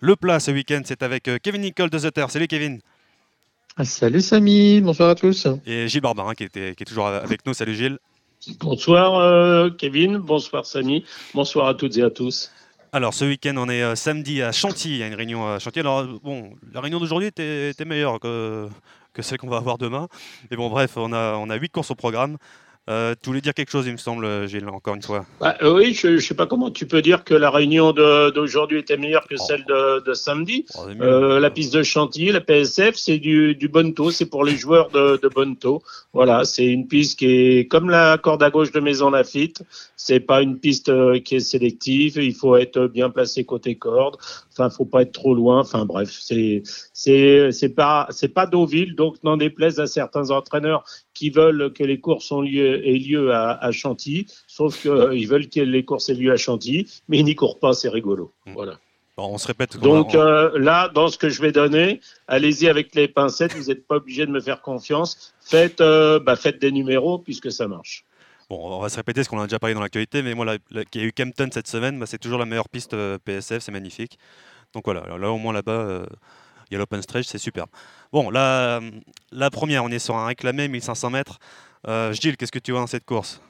Le plat ce week-end, c'est avec euh, Kevin Nicole de Zutter. Salut Kevin. Ah, salut Samy, bonsoir à tous. Et Gilles Barbarin qui, était, qui est toujours avec nous. Salut Gilles. Bonsoir euh, Kevin, bonsoir Samy, bonsoir à toutes et à tous. Alors ce week-end, on est euh, samedi à Chantilly, il y a une réunion à Chantilly. Alors bon, la réunion d'aujourd'hui était, était, meilleure que, que celle qu'on va avoir demain. Mais bon, bref, on a, on a 8 courses au programme. Euh, tu voulais dire quelque chose, il me semble, Gilles, encore une fois. Bah, euh, oui, je ne sais pas comment tu peux dire que la réunion d'aujourd'hui était meilleure que oh. celle de, de samedi. Oh, euh, la piste de Chantilly, la PSF, c'est du, du Bonto, c'est pour les joueurs de, de Bonto. Voilà, c'est une piste qui est comme la corde à gauche de Maison Lafitte. C'est pas une piste euh, qui est sélective. Il faut être bien placé côté corde. Enfin, faut pas être trop loin. Enfin, bref, c'est c'est c'est pas c'est pas Deauville, donc n'en déplaise à certains entraîneurs qui veulent que les courses ont lieu, aient lieu à, à Chantilly, sauf qu'ils euh, veulent que les courses aient lieu à Chantilly, mais ils n'y courent pas, c'est rigolo. Mmh. Voilà. Bon, on se répète. Donc euh, là, dans ce que je vais donner, allez-y avec les pincettes, vous n'êtes pas obligé de me faire confiance. Faites, euh, bah, faites des numéros puisque ça marche. Bon, on va se répéter ce qu'on a déjà parlé dans l'actualité, mais moi, la, qui a eu Kempton cette semaine, bah, c'est toujours la meilleure piste euh, PSF, c'est magnifique. Donc voilà, là au moins là-bas, il y a l'open stretch, c'est super. Bon, la, première, on est sur un réclamé 1500 mètres. Euh, Gilles, qu'est-ce que tu vois dans cette course?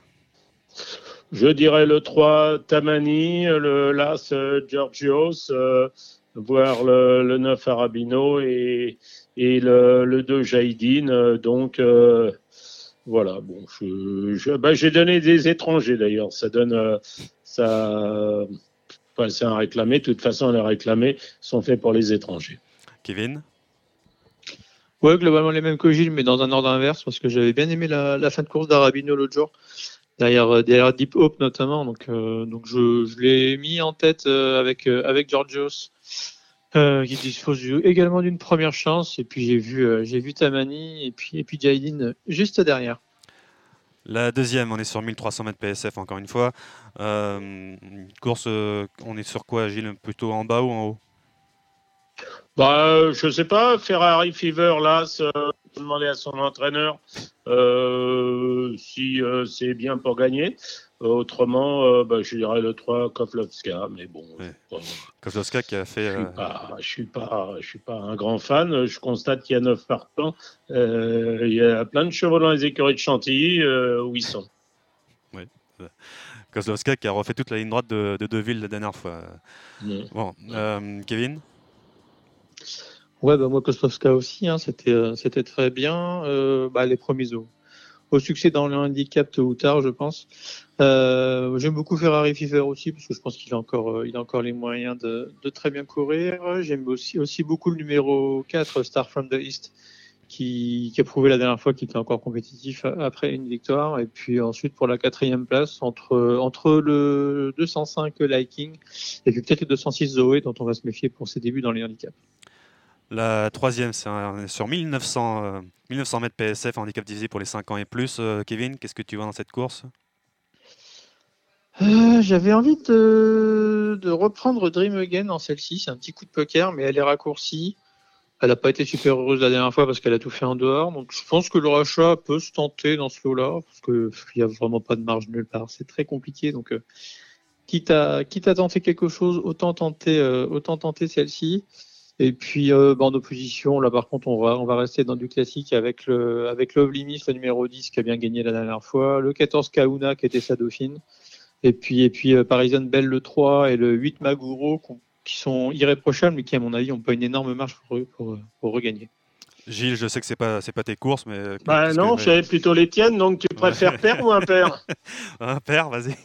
Je dirais le 3 Tamani, le l'As euh, Georgios, euh, voire le, le, 9 Arabino et, et le, le 2 Jaidine. Euh, donc voilà, bon, bah, j'ai donné des étrangers d'ailleurs. Ça donne ça. C'est un réclamé. De toute façon, les réclamés sont faits pour les étrangers. Kevin Ouais, globalement les mêmes que Gilles, mais dans un ordre inverse, parce que j'avais bien aimé la, la fin de course d'Arabino l'autre jour, derrière, euh, derrière Deep Hope notamment. Donc, euh, donc je, je l'ai mis en tête euh, avec, euh, avec Georgios, qui dispose également d'une première chance. Et puis j'ai vu, j'ai vu Tamani et puis, et puis Jaidin juste derrière. La deuxième, on est sur 1300 mètres PSF encore une fois. une course, on est sur quoi, Gilles? Plutôt en bas ou en haut? Bah, je sais pas, Ferrari Fever, là, demander à son entraîneur euh, si euh, c'est bien pour gagner. autrement, euh, bah, je dirais le 3 Kovlovska, mais bon. Ouais. Qui a fait. Je suis pas, je suis pas, je suis pas un grand fan. Je constate qu'il y a 9 partants. il y a plein de chevaux dans les écuries de Chantilly où ils sont. Oui. Qui a refait toute la ligne droite de, de Deville la dernière fois. Mmh. Bon, Kevin? Ouais, bah moi Kostovska aussi, hein, c'était euh, c'était très bien. Euh, bah, les premiers au, au succès dans le handicap tôt ou tard, je pense. Euh, J'aime beaucoup Ferrari Fever aussi parce que je pense qu'il a encore euh, il a encore les moyens de, de très bien courir. J'aime aussi aussi beaucoup le numéro 4 Star from the East qui, qui a prouvé la dernière fois qu'il était encore compétitif après une victoire. Et puis ensuite pour la quatrième place entre entre le 205 Liking et puis peut-être le 206 Zoé dont on va se méfier pour ses débuts dans les handicaps. La troisième, c'est sur 1900, euh, 1900 mètres PSF, handicap divisé pour les 5 ans et plus. Euh, Kevin, qu'est-ce que tu vois dans cette course? Euh, J'avais envie de, reprendre Dream Again en celle-ci. C'est un petit coup de poker, mais elle est raccourcie. Elle n'a pas été super heureuse la dernière fois parce qu'elle a tout fait en dehors. Donc je pense que le rachat peut se tenter dans ce lot-là, parce qu'il n'y a vraiment pas de marge nulle part. C'est très compliqué. Donc euh, quitte, à, quitte à tenter quelque chose, autant tenter, autant tenter celle-ci. Et puis euh, en opposition, là par contre, on va, on va rester dans du classique avec le avec Love Limit, le numéro 10 qui a bien gagné la dernière fois, le 14 Kauna qui était sa dauphine, et puis et puis euh, Parisian Bell le 3 et le 8 Maguro qui sont irréprochables mais qui à mon avis n'ont pas une énorme marge pour, pour, pour regagner. Gilles, je sais que c'est pas c'est pas tes courses, mais bah non, que... j'avais plutôt les tiennes, donc tu préfères père ou impair Un père, vas-y.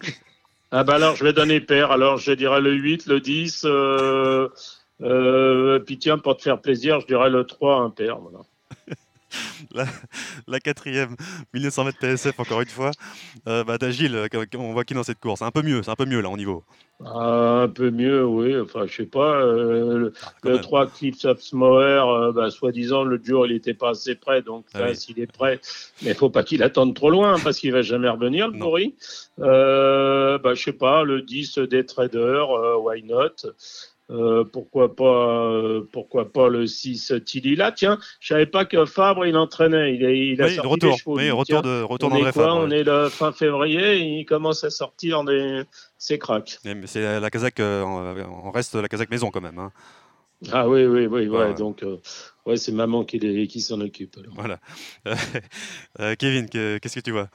Ah bah alors je vais donner père. Alors je dirais le 8, le 10. Euh... Euh, puis tiens, pour te faire plaisir, je dirais le 3 impair. Voilà. la, la, quatrième, 1900 mètres PSF, encore une fois. Euh, bah, D'Agile, on voit qui dans cette course Un peu mieux, c'est un peu mieux là au niveau. Ah, un peu mieux, oui. Enfin, je sais pas. Euh, le, ah, le 3 Cliffs of Smower, euh, bah, soi-disant, le jour, il n'était pas assez près. Donc, ah, là, oui. s'il est prêt, mais il faut pas qu'il attende trop loin parce qu'il va jamais revenir, le pourri. Euh, bah, je sais pas, le 10 des traders, euh, why not? Euh, pourquoi pas euh, pourquoi pas le 6 Tilly là? Tiens je savais pas que Fabre il entraînait. Il, est, il a oui, sorti retour, chevaux oui, retour de retour on est quoi? Fabre, on est le fin février il commence à sortir des ses cracks. Mais c'est la Kazakh euh, on reste la Kazakh maison quand même hein. Ah oui, oui, oui, ouais, donc ouais, c'est maman qui, qui s'en occupe. Voilà. Kevin, qu'est-ce que tu vois?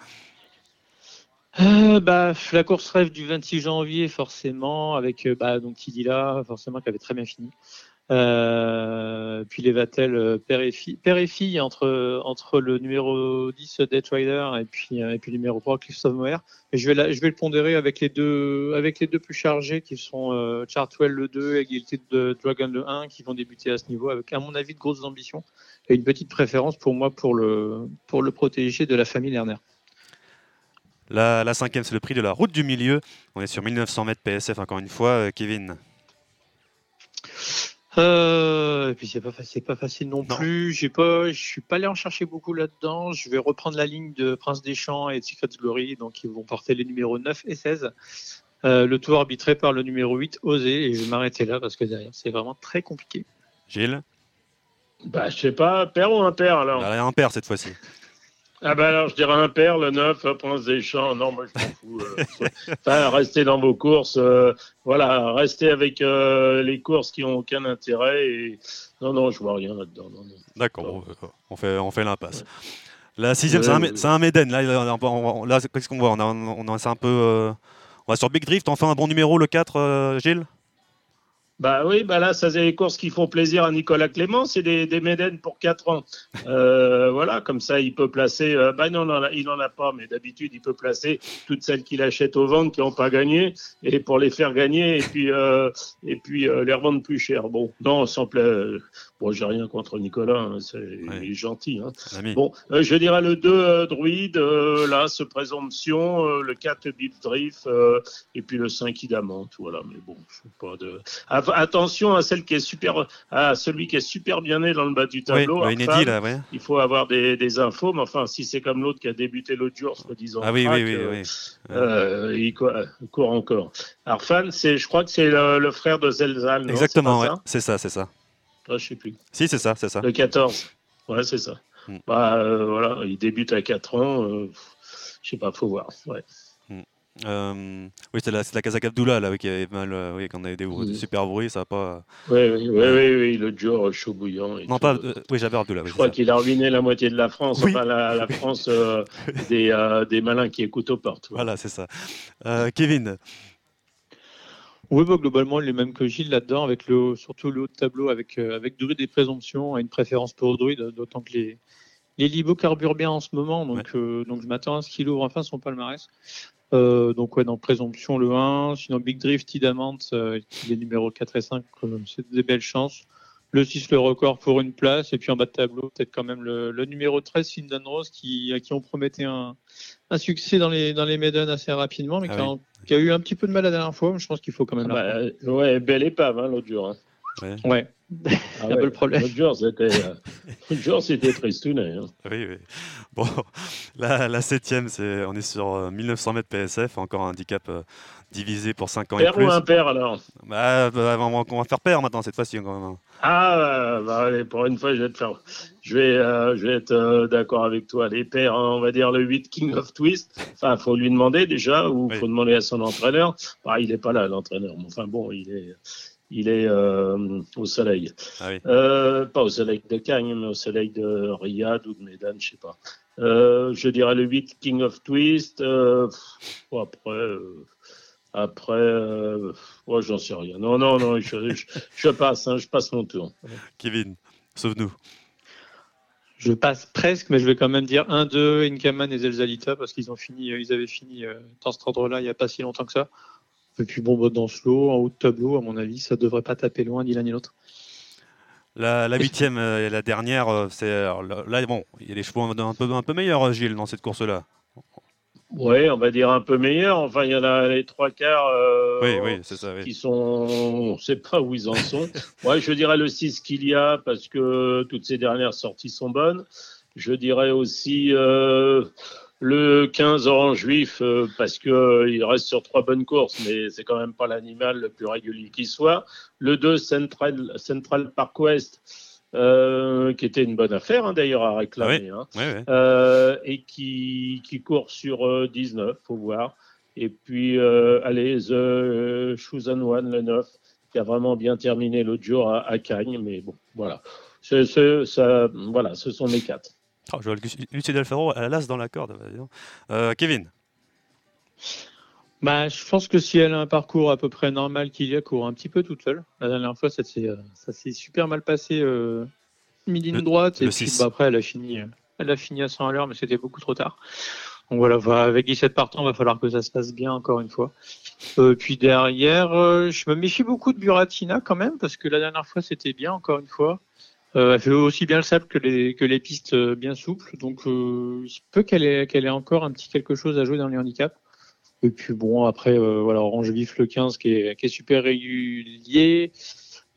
Euh, bah, la course rêve du 26 janvier, forcément, avec euh, bah, donc là, forcément, qui avait très bien fini. Euh, puis les Vatel euh, père et fille, père et fille entre, entre le numéro 10 Dead Rider et puis, et puis le numéro 3 Christophe Moer. Et je vais, je vais le pondérer avec les deux, avec les deux plus chargés qui sont Chartwell le 2 et Guilty Dragon le 1 qui vont débuter à ce niveau avec, à mon avis, de grosses ambitions et une petite préférence pour moi pour le, pour le protéger de la famille Lerner. La, cinquième, c'est le prix de la route du milieu. On est sur 1900 mètres PSF encore une fois. Euh, Kevin euh, et puis c'est pas facile, pas facile non, plus. J'ai pas, je suis pas allé en chercher beaucoup là-dedans. Je vais reprendre la ligne de Prince des Champs et de Secret Glory, donc ils vont porter les numéros 9 et 16. Euh, le tour arbitré par le numéro 8, Osé, et je vais m'arrêter là parce que derrière c'est vraiment très compliqué. Gilles? Bah je sais pas, père ou impair alors? Bah, Un père cette fois-ci. Ah ben alors je dirais un père, le 9, Prince des Champs. Non, moi je m'en fous. Euh, enfin, restez dans vos courses. Euh, voilà, restez avec euh, les courses qui n'ont aucun intérêt. Et... Non, non, je vois rien là-dedans. D'accord, on fait, on fait l'impasse. La sixième, c'est un, un Méden. Là, là qu'est-ce qu'on voit? On, a, on, a, un peu, on va sur Big Drift. On fait un bon numéro, le 4, Gilles? Bah oui, bah là, ça c'est les courses qui font plaisir à Nicolas Clément, c'est des, des Médènes pour 4 ans. Euh, voilà, comme ça, il peut placer. Euh, bah non, non, il n'en a pas, mais d'habitude, il peut placer toutes celles qu'il achète aux ventes qui n'ont pas gagné, et pour les faire gagner, et puis, euh, et puis euh, les revendre plus cher. Bon, non, sans plaît. Bon, j'ai rien contre Nicolas, hein, c'est il est gentil. Hein. Bon, euh, je dirais le 2 euh, Druide, euh, là, ce présomption, le 4 Bip Drift, et puis le 5 Idamante. Voilà, mais bon, pas de. attention à celle qui est super, à celui qui est super bien né dans le bas du tableau. Oui, inédit, là, ouais. Il faut avoir des, des, infos, mais enfin, si c'est comme l'autre qui a débuté l'autre jour, soi-disant. Ah oui, oui, oui, oui. il court, encore. Arfan, c'est, je crois que c'est le, frère de Zelzal. Exactement, c'est ça, c'est ça. Ah, je sais plus. Si, c'est ça, c'est ça. Le 14. Ouais, c'est ça. Hmm. Bah, euh, voilà, il débute à 4 ans. Euh, je sais pas, faut voir. Ouais. Hmm. Euh, oui, c'est la, la Kazakh Abdullah là, qui avait mal, oui, quand on avait des, hmm. super bruits, ça n'a pas. Oui, oui, oui, oui, le jour chaud bouillant. non, pas. oui, j'avais Abdullah. je crois qu'il a ruiné la moitié de la France, enfin la, la France des, des, malins qui écoutent aux portes. Voilà, c'est ça. Kevin, oui, bah, globalement, les mêmes que Gilles là-dedans, avec le, surtout le haut de tableau, avec, euh, avec Druid et Présomption, et une préférence pour Druid, d'autant que les, les Libo carburent bien en ce moment, donc, euh, donc je m'attends à ce qu'il ouvre enfin son palmarès. Euh, donc, ouais, dans Présomption, le 1, sinon Big Drift, Tidamant, les numéros 4 et 5, c'est des belles chances. Le 6, le record pour une place, et puis en bas de tableau, peut-être quand même le, le numéro 13, Findan Rose, qui, à qui on promettait un, un succès dans les, dans les Maiden assez rapidement, mais ah qui, a, eu un petit peu de mal la dernière fois. Je pense qu'il faut quand même. Ah bah, ouais, belle épave, hein, l'autre jour. Hein. Ouais. ouais. Ah un peu le problème. L'autre jour, c'était, euh, c'était tristounet. Hein. Oui, oui. Bon, la, la septième, c'est, on est sur 1900 euh, mètres PSF, encore un handicap euh, divisé pour 5 ans et plus. Père ou impair alors? Bah, bah, on, va, faire père maintenant cette fois-ci. Quand même. Ah, bah, allez, pour une fois, je vais te faire. Je vais, euh, je vais être euh, d'accord avec toi. Les pères, hein, on va dire le 8 King of Twist. Enfin, faut lui demander déjà, ou il faut demander à son entraîneur. Bah, il n'est pas là, l'entraîneur. Enfin bon, il est, il est euh, au soleil. Ah pas au soleil de Cagnes, mais au soleil de Riyad ou de Medan, je sais pas. je dirais le 8 King of Twist. après. Après, euh, j'en sais rien. Non, non, non, je, passe, hein, je passe mon tour. Kevin, sauve-nous. Je passe presque, mais je vais quand même dire 1-2, Inkaman et Zelzalita, parce qu'ils ont fini, euh, ils avaient fini euh, dans cet ordre-là il n'y a pas si longtemps que ça. Et puis bon, bah, dans ce lot, en haut de tableau, à mon avis, ça ne devrait pas taper loin ni l'un ni l'autre. La, huitième et la dernière, c'est là, bon, il y a des chevaux un peu, un peu meilleurs, Gilles, dans cette course-là. Oui, on va dire un peu meilleur. Enfin, il y en a les trois quarts euh, qui sont. On ne sait pas où ils en sont. Moi, je dirais le 6 qu'il y a parce que toutes ces dernières sorties sont bonnes. Je dirais aussi euh, le 15 Orange Juif euh, parce qu'il reste sur trois bonnes courses, mais c'est quand même pas l'animal le plus régulier qui soit. Le 2 Central, Central Park West euh, qui était une bonne affaire hein, d'ailleurs à réclamer, hein. euh, et qui, qui court sur 19, euh, faut voir. Et puis, allez, The Chosen One, le 9, qui a vraiment bien terminé l'autre jour à, à, Cagnes. Mais bon, voilà. Ce, ça, voilà, ce sont mes quatre. Oh, je vois Lucie Delfaro elle l'as dans la corde. Euh, Kevin bah, je pense que si elle a un parcours à peu près normal qu'il y a, court un petit peu toute seule. La dernière fois, ça s'est super mal passé, euh, midi de droite. et puis, bah, après, elle a fini, elle a fini à 100 à l'heure, mais c'était beaucoup trop tard. Donc voilà, avec 17 partants, il va falloir que ça se passe bien encore une fois. Euh, puis derrière, euh, je me méfie beaucoup de Buratina quand même, parce que la dernière fois, c'était bien encore une fois. Euh, elle fait aussi bien le sable que les, pistes euh, bien souples. Donc, euh, il se peut qu'elle ait, encore un petit quelque chose à jouer dans les handicaps. Et puis, bon, après, voilà, Orange Vif le 15 qui est, super régulier.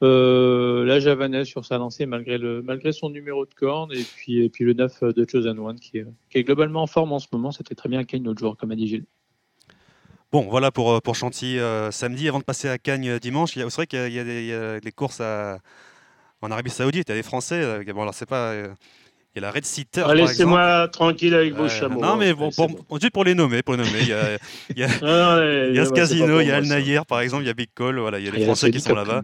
Euh, la Javanese sur sa lancée malgré, son numéro de corne. Et puis, le 9 de Chosen One qui est, globalement en forme en ce moment. C'était très bien à Cagnes l'autre jour, comme a dit Gilles. Bon, voilà pour, pour Chantilly samedi. Avant de passer à Cagnes dimanche, c'est vrai qu'il il y a des, il y a des courses à en Arabie Saoudite, il y a des Français. Euh, bon, alors c'est pas. Euh, il y a la Red Sitter. Ah, laissez-moi tranquille avec vos chameaux. Non, mais bon, juste pour les nommer, pour les nommer, il y a, il y a, ah, il y a ce casino, il y a Al Nayer, par exemple, il y a Big Call, voilà, il y a des Français qui sont là-bas.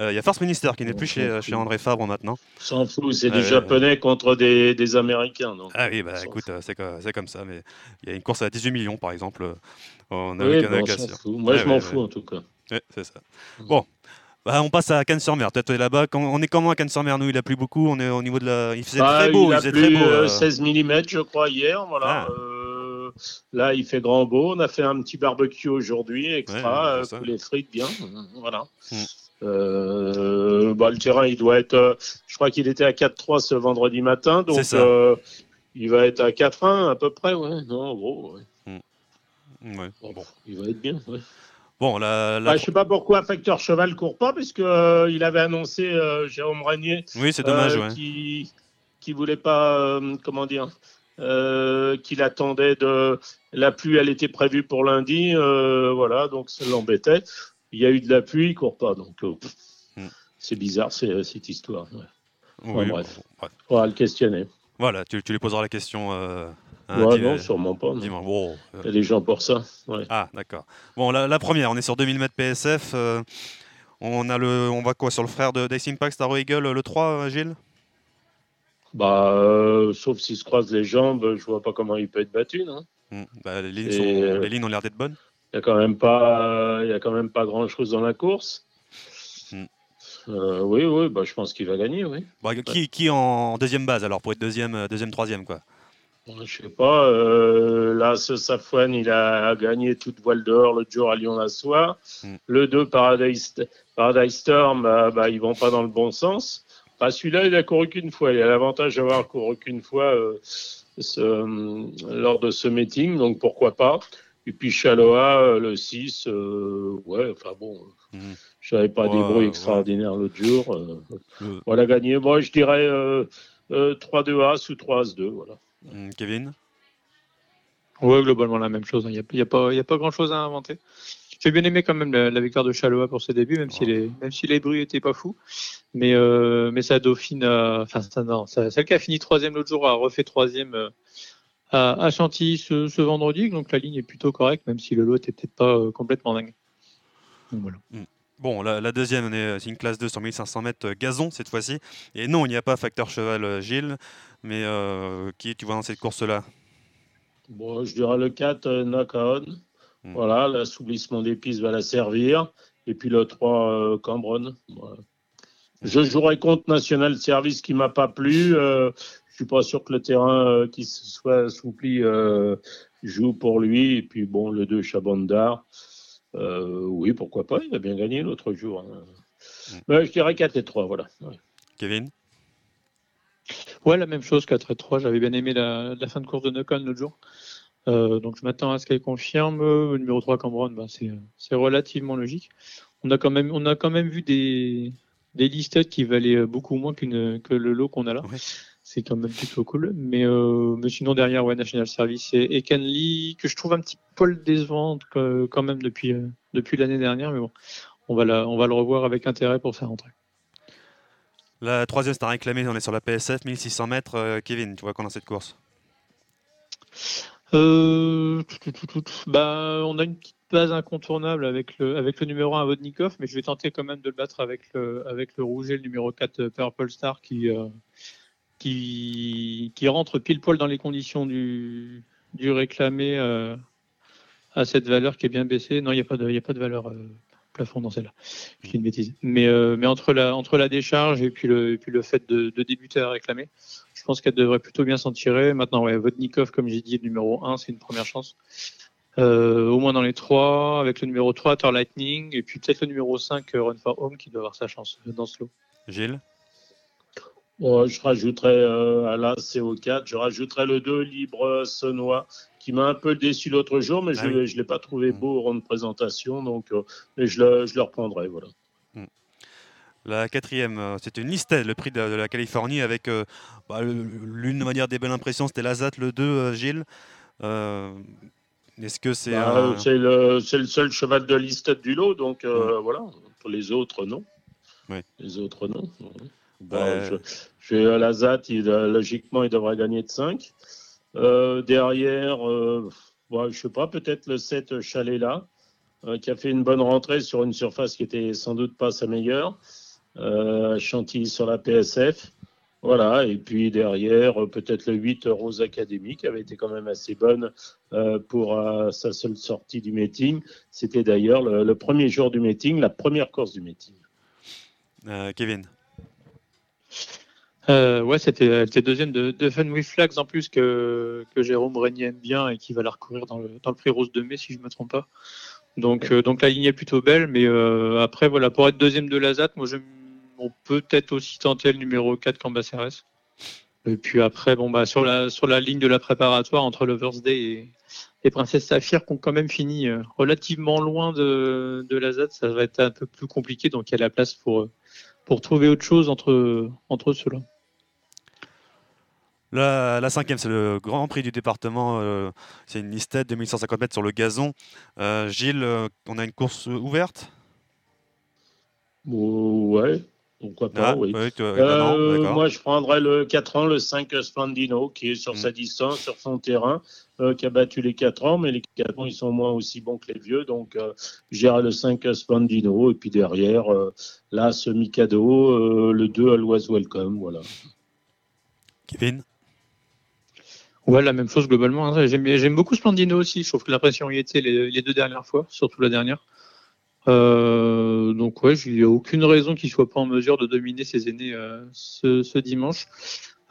Euh, il y a First Minister qui n'est plus chez, chez, André Fabre maintenant. S'en fout, c'est des Japonais contre des, des Américains. Donc. Ah oui, bah écoute, c'est comme ça. Mais il y a une course à 18 millions, par exemple, en oui, Moi, je m'en fous, en tout cas. Oui, c'est ça. Bon, bah, on passe à Cannes-sur-Mer. Es là-bas. On est comment à Cannes-sur-Mer Nous, il a plu beaucoup. On est au niveau de la. Il faisait bah, très beau. Il, a faisait très beau, 16 euh. mm, je crois, hier. Voilà. Ah. Euh, là, il fait grand beau. On a fait un petit barbecue aujourd'hui, extra. Ouais, les frites bien. Voilà. Mm. Euh, bah, le terrain, il doit être. je crois qu'il était à 4-3 ce vendredi matin. Donc, il va être à 4-1 à peu près. Ouais. Non, gros. Ouais. Mm. Bon, il va être bien. Ouais. Bon, la, bah, je ne sais pas pourquoi Facteur Cheval court pas, puisque euh, il avait annoncé euh, Jérôme Régnier. Oui, c'est dommage, euh, Qui, qui voulait pas, comment dire, qu'il attendait de la pluie. Elle était prévue pour lundi, voilà, donc ça l'embêtait. Il y a eu de la pluie, il court pas, donc hmm. c'est bizarre cette histoire. Oui, bref, on va le questionner. Voilà, tu, tu lui poseras la question Ouais, non, sûrement pas. Bon, Il y a des gens pour ça. Ah, d'accord. Bon, la, première, on est sur 2000 mètres PSF. Euh, on, a le, on va quoi Sur le frère de Dice Impact, Star Eagle, le 3, euh, Gilles? Bah, euh, sauf s'il se croise les jambes, je vois pas comment il peut être battu, non hmm, bah, les, lignes sont, les lignes ont l'air d'être bonnes. Il y a quand même pas, y a quand même pas grand chose dans la course. Hmm. oui, oui, bah, je pense qu'il va gagner, oui. Bah, qui, qui en deuxième base alors pour être deuxième, deuxième, troisième quoi? Je sais pas. Euh, là, ce Safwan, il a gagné toute voile dehors l'autre jour à Lyon-la-Soie. Mm. Le 2, Paradise, Paradise Storm, bah, bah, ils vont pas dans le bon sens. Bah, Celui-là, il a couru qu'une fois. Il a l'avantage d'avoir couru qu'une fois euh, ce, lors de ce meeting, donc pourquoi pas. Et puis Chaloa, euh, le 6, euh, ouais, enfin bon, mm. je n'avais pas des bruits extraordinaires l'autre jour. Voilà, gagné. Moi, je dirais 3-2 As ou 3 As 2, voilà. Hmm, Kevin? Ouais, globalement la même chose. Il hein. n'y a, a, a, pas, grand chose à inventer. J'ai bien aimé quand même la, victoire de Chaloa pour ses débuts, même, si, les, même si les bruits n'étaient pas fous. Mais, euh, mais sa dauphine, enfin, non, celle qui a fini troisième l'autre jour a refait troisième euh, à, Chantilly ce, vendredi. Donc la ligne est plutôt correcte, même si le lot était peut-être pas euh, complètement dingue. voilà. Hmm. Bon, la, deuxième, c'est une classe 2 sur 1500 mètres gazon cette fois-ci. Et non, il n'y a pas facteur cheval Gilles. Mais euh, qui tu vois dans cette course-là? Bon, Je dirais le 4, euh, Nakaon. Hmm. Voilà, l'assouplissement des pistes va la servir. Et puis le 3, euh, Cambron. Je jouerai contre National Service qui m'a pas plu. Euh, je suis pas sûr que le terrain qui soit assoupli joue pour lui. Et puis bon, le 2, Chabandar. Oui, pourquoi pas, il a bien gagné l'autre jour. Hein. Hmm. je dirais 4 et 3, voilà. Kevin? Ouais, la même chose, 4 et 3. J'avais bien aimé la, fin de course de Nocon l'autre jour. Euh, donc je m'attends à ce qu'elle confirme. Le numéro 3, Cambron, bah, c'est relativement logique. On a quand même, on a quand même vu des, des listes qui valaient beaucoup moins que le lot qu'on a là. C'est quand même plutôt cool. Mais, euh, mais sinon, derrière, ouais, National Service et, et Canly, que je trouve un petit peu décevant quand même depuis, euh, depuis l'année dernière. Mais bon, on va, la, on va le revoir avec intérêt pour sa rentrée. La troisième, c'est un réclamé, on est sur la PSF, 1600 mètres. Euh, Kevin, tu vois quoi dans cette course? Euh, bah, on a une petite pas incontournable avec le, avec le numéro 1 Vodnikov, mais je vais tenter quand même de le battre avec le, avec le rouge et le numéro 4 Purple Star qui, qui, qui rentre pile poil dans les conditions du, du réclamé à cette valeur qui est bien baissée. Non, il n'y a, pas de, a pas de valeur plafond dans celle-là. Je dis une bêtise. Mais, euh, mais entre, la, entre la décharge et puis le, et puis le fait de, de débuter à réclamer, je pense qu'elle devrait plutôt bien s'en tirer. Maintenant, ouais, Vodnikov, comme j'ai dit, numéro 1, c'est une première chance. Euh, au moins dans les trois, avec le numéro 3, Thor Lightning, et puis peut-être le numéro 5, Run for Home, qui doit avoir sa chance dans ce lot. Gilles? Je rajouterais euh, à la CO4, je rajouterais le 2 Libre Sonois qui m'a un peu déçu l'autre jour, mais je ne ah l'ai pas trouvé mm. beau de présentation, donc euh, mais je, le, je le reprendrai. Voilà. Mm. La quatrième, euh, c'est une liste, le prix de, la Californie, avec euh, bah, l'une de manière des belles impressions, c'était l'Azat, le 2, Gilles. Est-ce que c'est bah, C'est le, le, seul cheval de liste du lot, donc mm. voilà. Pour les autres, non. Les autres, non. Bah, je, je, l'Azat, logiquement, il devrait gagner de 5. Euh, derrière, euh, ne je sais pas, peut-être le 7 Chalet là, euh, qui a fait une bonne rentrée sur une surface qui était sans doute pas sa meilleure. Chantilly sur la PSF. Voilà, et puis derrière, peut-être le 8 Rose Academy, qui avait été quand même assez bonne pour sa seule sortie du meeting. C'était d'ailleurs le, premier jour du meeting, la première course du meeting. Kevin euh, ouais, c'était, elle était deuxième de, de Fun with Flags en plus que, que Jérôme Régnier aime bien et qui va la recourir dans le, dans le prix Rose de mai si je ne me trompe pas. Donc, euh, donc la ligne est plutôt belle, mais euh, après voilà pour être deuxième de Lazat, moi je, on peut peut-être aussi tenter le numéro 4 Cambacérès. Et puis après bon bah sur la sur la ligne de la préparatoire entre Lovers Day et, et Princesse Saphir qui ont quand même fini euh, relativement loin de, de Lazat, ça va être un peu plus compliqué donc il y a la place pour pour trouver autre chose entre entre ceux-là. La, cinquième, c'est le Grand Prix du département. Euh, c'est une listette de 1150 mètres sur le gazon. Euh, Gilles, euh, on a une course ouverte? Ouais, pourquoi pas, ah, oui. moi, je prendrais le 4 ans, le 5 Spandino, qui est sur mm. sa distance, sur son terrain, qui a battu les 4 ans, mais les 4 ans, ils sont moins aussi bons que les vieux. Donc, j'irai le 5 Spandino. Et puis derrière, là, ce Mikado, le 2 Always Welcome. Voilà. Kevin? Ouais, la même chose globalement. J'aime beaucoup Splendino aussi. Je trouve que l'impression y était les, deux dernières fois, surtout la dernière. Euh, donc ouais, il n'y a aucune raison qu'il soit pas en mesure de dominer ses aînés euh, ce, dimanche.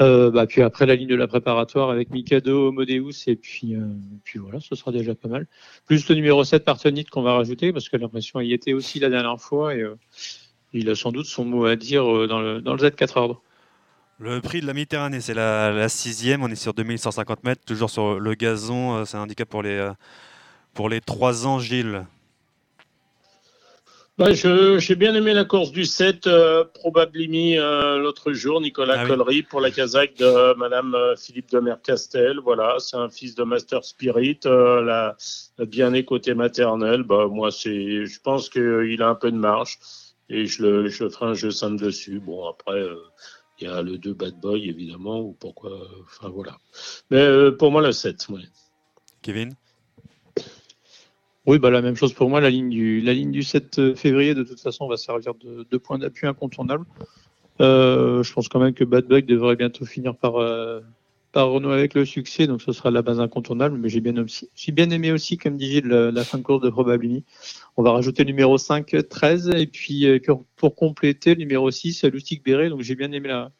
Euh, bah, puis après la ligne de la préparatoire avec Mikado, Modeus et puis, puis voilà, ce sera déjà pas mal. Plus le numéro 7 Partenite qu'on va rajouter parce que l'impression y était aussi la dernière fois et il a sans doute son mot à dire dans le, dans le Z4 ordre. Le prix de la Méditerranée, c'est la, sixième. On est sur 2150 mètres, toujours sur le gazon. Euh, c'est un handicap pour les, euh, pour les 3 ans, Gilles. Bah, j'ai bien aimé la course du 7, euh, probablement l'autre jour, Nicolas ah Collery pour la casaque de Madame Philippe de Mercastel. Voilà, c'est un fils de Master Spirit, la, bien né côté maternel. Bah, moi, je pense qu'il a un peu de marge et je, le, je ferai un jeu simple dessus. Bon, après, il y a le 2 Bad Boy, évidemment, ou pourquoi. Enfin, voilà. Mais euh, pour moi, le 7, ouais. Kevin? Oui, bah, la même chose pour moi. La ligne, du, la ligne du 7 euh, février, de toute façon, va servir de, de point d'appui incontournable. Euh, je pense quand même que Bad Boy devrait bientôt finir par, par Renault avec le succès, donc ce sera la base incontournable. Mais j'ai bien, j'ai bien aimé aussi, comme dit Gilles, la, fin de course de Probability. On va rajouter le numéro 5, 13, et puis euh, pour, compléter, le numéro 6, Lustig Béret. Donc j'ai bien aimé la,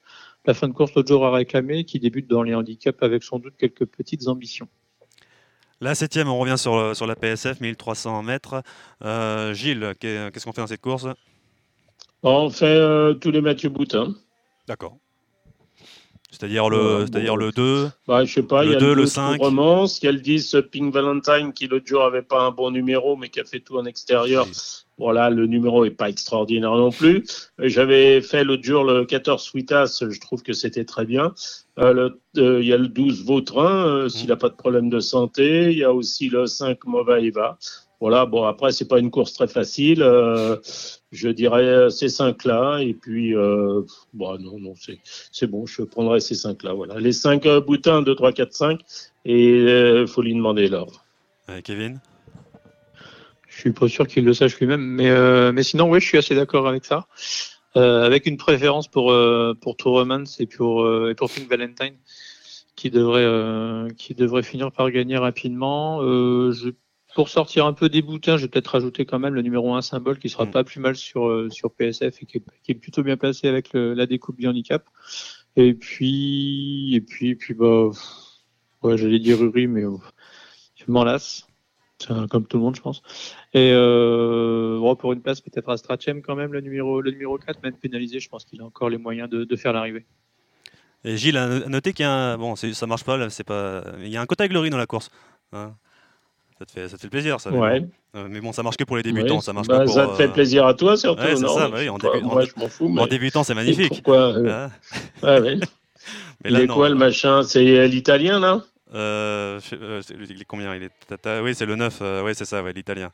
la fin de course l'autre jour à réclamer, qui débute dans les handicaps avec sans doute quelques petites ambitions. La septième, on revient sur, sur la PSF, 1300 mètres. Euh, Gilles, qu'est-ce qu'on fait dans cette course? On fait euh, tous les Mathieu Boutin. D'accord. C'est-à-dire le, c'est-à-dire le 2 bah, Je sais pas, il y a 2, le 5. Romance, qu'elle dit Pink Valentine qui l'autre jour avait pas un bon numéro mais qui a fait tout en extérieur. Voilà, le numéro est pas extraordinaire non plus. J'avais fait l'autre jour le 14 Sweetas, je trouve que c'était très bien. Euh, euh, il y a le 12 Vautrin, euh, s'il n'a pas de problème de santé. Il y a aussi le 5 Mova Eva. Voilà, bon, après, c'est pas une course très facile. Euh, je dirais ces cinq-là. Et puis, euh, bon, non, non, c'est bon, je prendrai ces cinq-là. Voilà. Les cinq euh, boutins, 2, 3, 4, 5. Et il faut lui demander l'ordre. Kevin? Suis pas sûr qu'il le sache lui-même, mais, mais sinon, oui, je suis assez d'accord avec ça. avec une préférence pour, pour Tourmans et pour, et pour Pink Valentine, qui devrait, qui devrait finir par gagner rapidement. je pour sortir un peu des boutins, je vais peut-être rajouter quand même le numéro 1 symbole qui sera mm. pas plus mal sur, euh, sur PSF et qui est, plutôt bien placé avec la découpe du handicap. Et puis, et puis, et puis bah, ouais, j'allais dire Uri, mais oh, je m'en lasse. Comme tout le monde, je pense. Et euh, pour une place, peut-être à Strachem quand même, le numéro, le numéro 4, même pénalisé, je pense qu'il a encore les moyens de, de faire l'arrivée. Et Gilles a noté qu'il y a un. Bon, ça marche pas, là, c'est pas. Il y a un quota Glory dans la course. Hein. Ça te fait, ça te fait plaisir, ça. Ouais. Euh, mais bon, ça marche que pour les débutants. Ça, marche bah, pour, ça te fait euh, plaisir à toi, surtout. Ouais, non ça, oui, en, début... Moi, je m'en fous. Mais... En débutant, c'est magnifique. Pourquoi euh... ouais, ouais. mais là, Il est quoi le machin C'est l'italien, là euh, il est combien il est Oui, c'est le 9. oui, c'est ça, ouais, l'italien.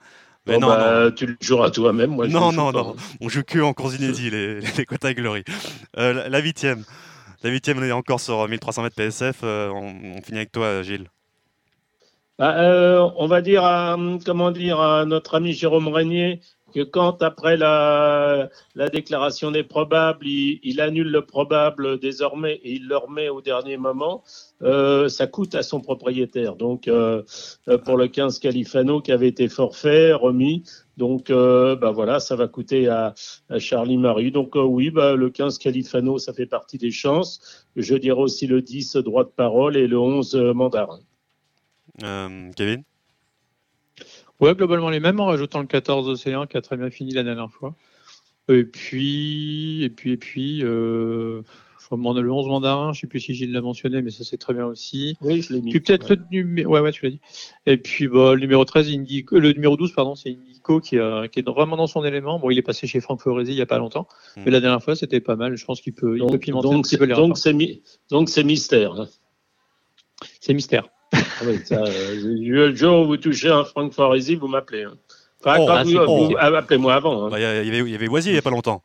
Mais non, bah, non, tu le joueras à toi-même. Moi, non, non, non. On joue que en course inédit, les, les quotas Glory. Euh, la huitième. La huitième, on est encore sur 1300 mètres PSF. on, on finit avec toi, Gilles. Bah, euh, on va dire à, comment dire à notre ami Jérôme Régnier que quand après la, la déclaration des probables, il, annule le probable désormais et il le remet au dernier moment, euh, ça coûte à son propriétaire. Donc euh, pour le 15 Califano qui avait été forfait, remis, donc bah voilà, ça va coûter à, à Charlie Marie. Donc oui, bah, le 15 Califano, ça fait partie des chances. Je dirais aussi le 10 droit de parole et le 11 mandarin. Euh, Kevin? Ouais, globalement les mêmes en rajoutant le 14 Océan qui a très bien fini la dernière fois. Et puis, et puis, et puis, euh, le 11 mandarin, je sais plus si Gilles l'a mentionné, mais ça c'est très bien aussi. Oui, je l'ai mis. Puis peut-être le numéro, ouais, ouais, tu l'as dit. Et puis, bah, le numéro 13, Indico, le numéro 12, pardon, c'est Indico qui, qui, est vraiment dans son élément. Bon, il est passé chez Franck Foresi il y a pas longtemps, hmm. mais la dernière fois c'était pas mal. Je pense qu'il peut, donc, il peut pimenter donc, un petit peu les Donc c'est, mystère. C'est mystère. Ah oui, ça, euh, le jour où vous touchez un Franck Foresi, vous m'appelez. Hein. Enfin, oh, vous, ah, appelez-moi avant. Hein. Bah, il y, avait, y avait Voisier il n'y a pas longtemps.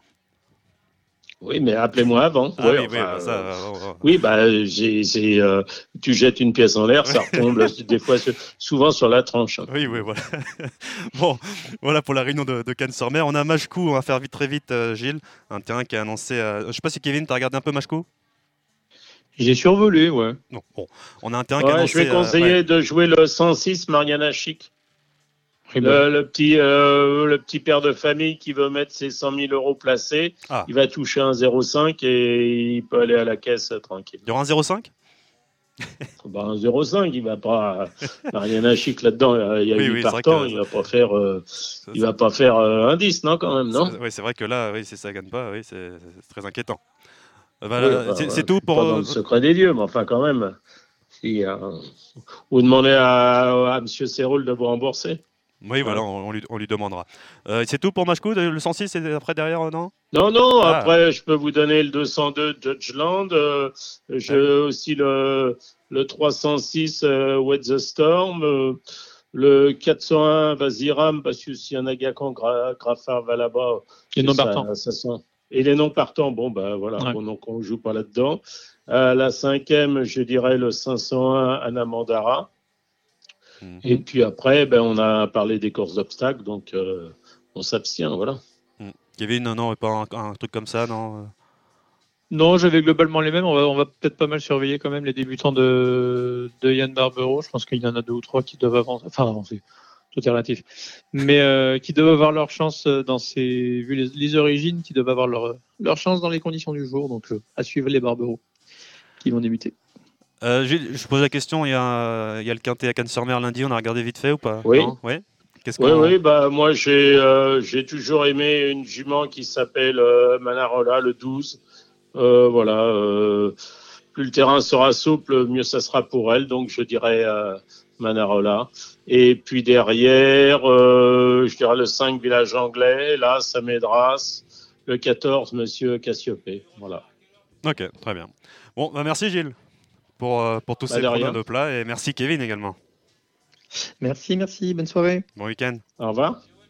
Oui, mais appelez-moi avant. Ah, oui, oui, bah, ça, euh, oui, bah, j'ai, euh, tu jettes une pièce en l'air, ça retombe des fois, souvent sur la tranche. Hein. Oui, oui, voilà. bon, voilà pour la réunion de, de Cannes-sur-Mer. On a Machkou, on va faire vite, très vite, Gilles, un terrain qui a annoncé. je ne sais pas si Kevin, tu as regardé un peu Machkou? J'ai survolé, ouais. bon, on a un terrain ouais, Je vais conseiller de jouer le 106 Mariana Chic. Le, petit, euh, le petit père de famille qui veut mettre ses 100 000 euros placés, ah. il va toucher un 0,5 et il peut aller à la caisse tranquille. Il y aura un 0,5 bah, un 0,5, il va pas. Mariana Chic là-dedans, il y a, oui, 8 partants, il va pas faire, euh, il va pas faire euh, un 10, non, quand même, non? Oui, c'est vrai que là, oui, si ça gagne pas, oui, c'est très inquiétant. Bah, c'est tout pour. Pas dans le secret des dieux, mais enfin, quand même. Si, euh, vous demandez à, à M. Serroul de vous rembourser. Oui, voilà, on, lui, on lui, demandera. Euh, c'est tout pour Mashkou Le 106, c'est après derrière, euh, non? Non, non, ah. après, je peux vous donner le 202 Judgeland. Euh, J'ai aussi le, le 306 euh, Wet the Storm. le 401 Vaziram, parce que si un agacan Graffard va là-bas. Et non ça, ça sent. Et les non partants, bon, ben voilà, donc on ne joue pas là-dedans. Euh, la cinquième, je dirais le 501 Anamandara. Mhm. Et puis après, ben, on a parlé des courses d'obstacles, donc euh, on s'abstient, voilà. Mhm. Kevin, non, non, pas un, truc comme ça, non euh? Non, j'avais globalement les mêmes. On va, on va peut-être pas mal surveiller quand même les débutants de, de Yann Barbero. Je pense qu'il y en a deux ou trois qui doivent avancer. Enfin, avancer tout est relatif, mais euh, qui doivent avoir leur chance dans ces, vu les, origines, qui doivent avoir leur, leur chance dans les conditions du jour. Donc, euh, à suivre les Barberos qui vont débuter. Euh, je, pose la question, il y a, il y a le quintet à Cannes-sur-Mer lundi, on a regardé vite fait ou pas? Oui. oui, oui, oui, bah, moi j'ai j'ai toujours aimé une jument qui s'appelle Manarola, le 12. voilà, plus le terrain sera souple, mieux ça sera pour elle. Donc je dirais Manarola. Et puis derrière, euh, je dirais le 5 village anglais, là, Samédras, le 14 Monsieur Cassiopée. Voilà. Ok, très bien. Bon, bah merci Gilles pour, euh, pour tous bah, ces de plats et merci Kevin également. Merci, merci, bonne soirée. Bon week-end. Au revoir.